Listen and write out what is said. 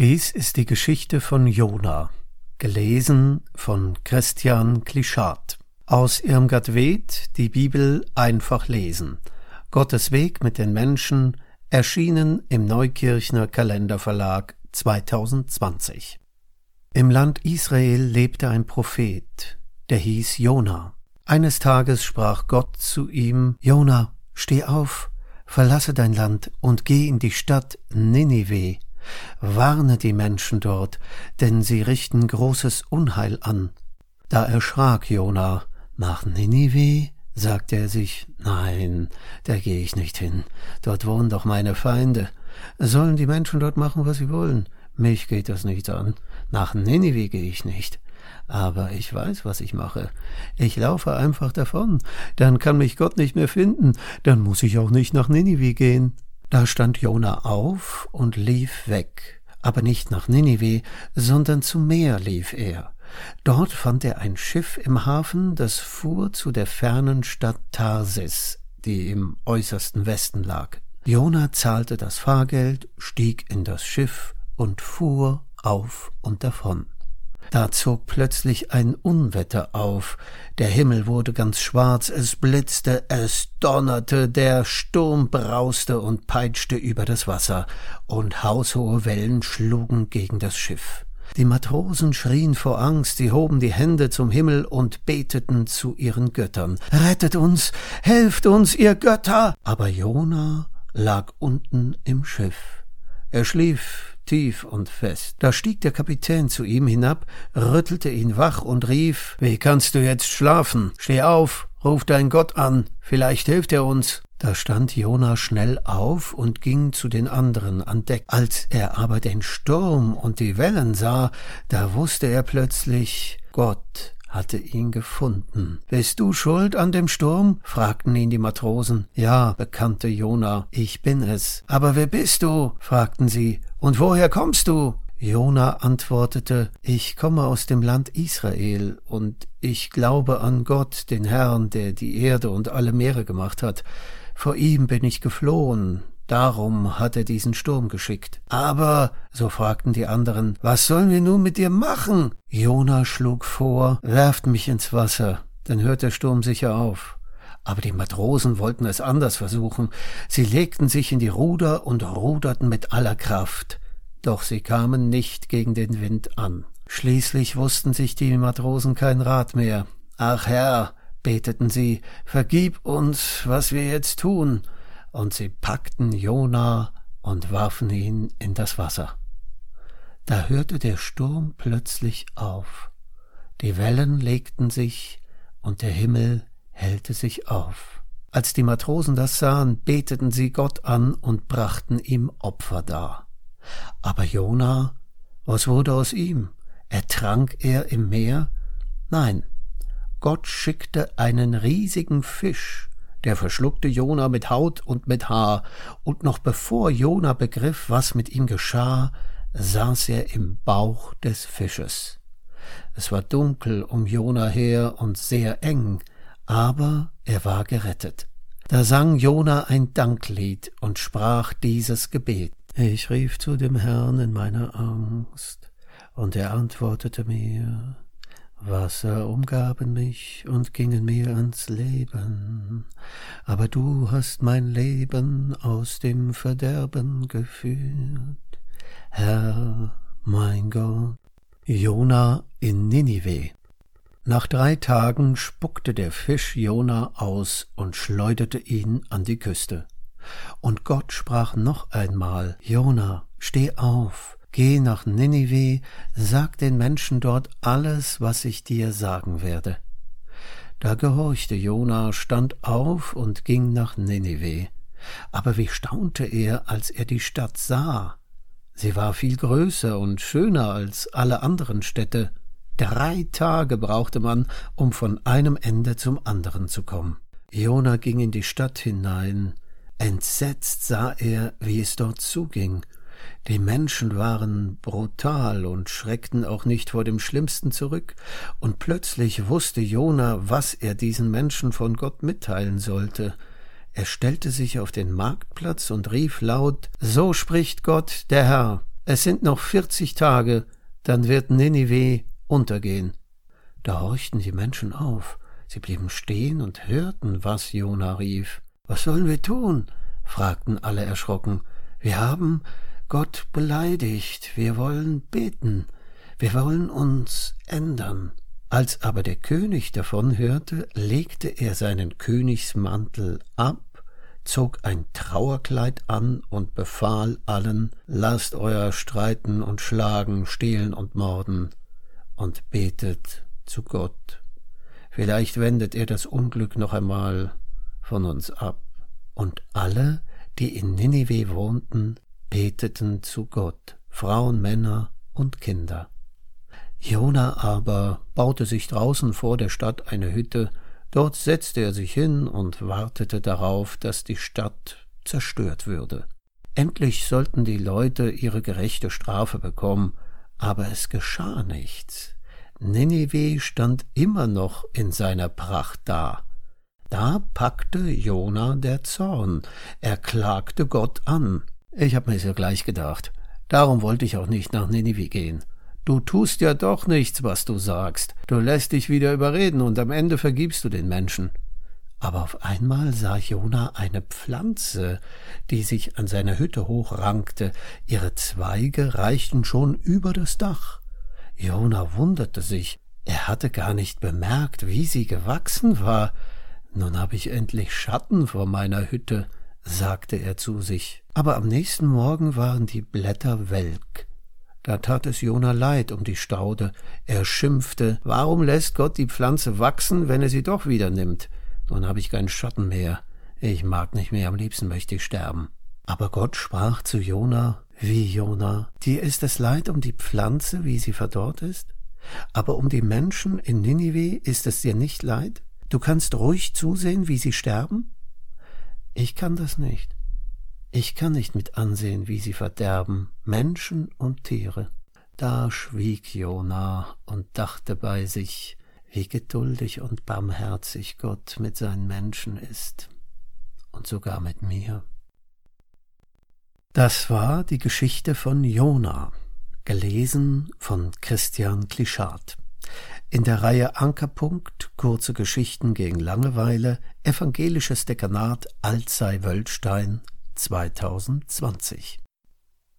Dies ist die Geschichte von Jona, gelesen von Christian Klischat. Aus Irmgard Ved, die Bibel einfach lesen. Gottes Weg mit den Menschen, erschienen im Neukirchner Kalenderverlag 2020. Im Land Israel lebte ein Prophet, der hieß Jona. Eines Tages sprach Gott zu ihm, Jona, steh auf, verlasse dein Land und geh in die Stadt Ninive Warne die Menschen dort, denn sie richten großes Unheil an. Da erschrak Jona. Nach Ninive? sagte er sich, nein, da gehe ich nicht hin. Dort wohnen doch meine Feinde. Sollen die Menschen dort machen, was sie wollen? Mich geht das nicht an. Nach Ninive gehe ich nicht. Aber ich weiß, was ich mache. Ich laufe einfach davon. Dann kann mich Gott nicht mehr finden. Dann muss ich auch nicht nach Ninive gehen. Da stand Jona auf und lief weg, aber nicht nach Ninive, sondern zum Meer lief er. Dort fand er ein Schiff im Hafen, das fuhr zu der fernen Stadt Tarsis, die im äußersten Westen lag. Jona zahlte das Fahrgeld, stieg in das Schiff und fuhr auf und davon. Da zog plötzlich ein Unwetter auf, der Himmel wurde ganz schwarz, es blitzte, es donnerte, der Sturm brauste und peitschte über das Wasser, und haushohe Wellen schlugen gegen das Schiff. Die Matrosen schrien vor Angst, sie hoben die Hände zum Himmel und beteten zu ihren Göttern. Rettet uns, helft uns, ihr Götter! Aber Jona lag unten im Schiff. Er schlief tief und fest. Da stieg der Kapitän zu ihm hinab, rüttelte ihn wach und rief Wie kannst du jetzt schlafen? Steh auf, ruf dein Gott an, vielleicht hilft er uns. Da stand Jona schnell auf und ging zu den anderen an Deck. Als er aber den Sturm und die Wellen sah, da wusste er plötzlich, Gott hatte ihn gefunden. Bist du schuld an dem Sturm? fragten ihn die Matrosen. Ja, bekannte Jona, ich bin es. Aber wer bist du? fragten sie. Und woher kommst du? Jona antwortete, ich komme aus dem Land Israel, und ich glaube an Gott, den Herrn, der die Erde und alle Meere gemacht hat. Vor ihm bin ich geflohen, Darum hat er diesen Sturm geschickt. Aber, so fragten die anderen, was sollen wir nun mit dir machen? Jona schlug vor, werft mich ins Wasser, dann hört der Sturm sicher auf. Aber die Matrosen wollten es anders versuchen. Sie legten sich in die Ruder und ruderten mit aller Kraft. Doch sie kamen nicht gegen den Wind an. Schließlich wussten sich die Matrosen kein Rat mehr. Ach Herr, beteten sie, vergib uns, was wir jetzt tun und sie packten Jona und warfen ihn in das Wasser. Da hörte der Sturm plötzlich auf, die Wellen legten sich und der Himmel hellte sich auf. Als die Matrosen das sahen, beteten sie Gott an und brachten ihm Opfer dar. Aber Jona, was wurde aus ihm? Ertrank er im Meer? Nein, Gott schickte einen riesigen Fisch, der verschluckte Jona mit Haut und mit Haar, und noch bevor Jona begriff, was mit ihm geschah, saß er im Bauch des Fisches. Es war dunkel um Jona her und sehr eng, aber er war gerettet. Da sang Jona ein Danklied und sprach dieses Gebet. Ich rief zu dem Herrn in meiner Angst, und er antwortete mir. Wasser umgaben mich und gingen mir ans Leben, aber du hast mein Leben aus dem Verderben geführt, Herr mein Gott. Jona in Ninive. Nach drei Tagen spuckte der Fisch Jona aus und schleuderte ihn an die Küste. Und Gott sprach noch einmal, Jona, steh auf, Geh nach Ninive, sag den Menschen dort alles, was ich dir sagen werde. Da gehorchte Jona, stand auf und ging nach Ninive. Aber wie staunte er, als er die Stadt sah. Sie war viel größer und schöner als alle anderen Städte. Drei Tage brauchte man, um von einem Ende zum anderen zu kommen. Jona ging in die Stadt hinein. Entsetzt sah er, wie es dort zuging. Die Menschen waren brutal und schreckten auch nicht vor dem Schlimmsten zurück, und plötzlich wusste Jona, was er diesen Menschen von Gott mitteilen sollte. Er stellte sich auf den Marktplatz und rief laut So spricht Gott, der Herr, Es sind noch vierzig Tage, dann wird Ninive untergehen. Da horchten die Menschen auf. Sie blieben stehen und hörten, was Jona rief. Was sollen wir tun? fragten alle erschrocken. Wir haben Gott beleidigt, wir wollen beten, wir wollen uns ändern. Als aber der König davon hörte, legte er seinen Königsmantel ab, zog ein Trauerkleid an und befahl allen, lasst euer streiten und schlagen, stehlen und morden, und betet zu Gott. Vielleicht wendet er das Unglück noch einmal von uns ab. Und alle, die in Ninive wohnten, beteten zu Gott, Frauen, Männer und Kinder. Jona aber baute sich draußen vor der Stadt eine Hütte, dort setzte er sich hin und wartete darauf, dass die Stadt zerstört würde. Endlich sollten die Leute ihre gerechte Strafe bekommen, aber es geschah nichts. Ninive stand immer noch in seiner Pracht da. Da packte Jona der Zorn. Er klagte Gott an. Ich hab mir so gleich gedacht. Darum wollte ich auch nicht nach Ninive gehen. Du tust ja doch nichts, was du sagst. Du lässt dich wieder überreden und am Ende vergibst du den Menschen. Aber auf einmal sah Jona eine Pflanze, die sich an seiner Hütte hochrankte. Ihre Zweige reichten schon über das Dach. Jona wunderte sich. Er hatte gar nicht bemerkt, wie sie gewachsen war. Nun habe ich endlich Schatten vor meiner Hütte, sagte er zu sich. Aber am nächsten Morgen waren die Blätter welk. Da tat es Jona leid um die Staude. Er schimpfte, warum lässt Gott die Pflanze wachsen, wenn er sie doch wieder nimmt? Nun habe ich keinen Schatten mehr. Ich mag nicht mehr, am liebsten möchte ich sterben. Aber Gott sprach zu Jona, wie Jona, dir ist es leid um die Pflanze, wie sie verdorrt ist? Aber um die Menschen in Ninive ist es dir nicht leid? Du kannst ruhig zusehen, wie sie sterben? Ich kann das nicht. Ich kann nicht mit ansehen, wie sie verderben, Menschen und Tiere. Da schwieg Jona und dachte bei sich, wie geduldig und barmherzig Gott mit seinen Menschen ist und sogar mit mir. Das war die Geschichte von Jona, gelesen von Christian Klischat. In der Reihe Ankerpunkt Kurze Geschichten gegen Langeweile Evangelisches Dekanat Alzey Wöllstein 2020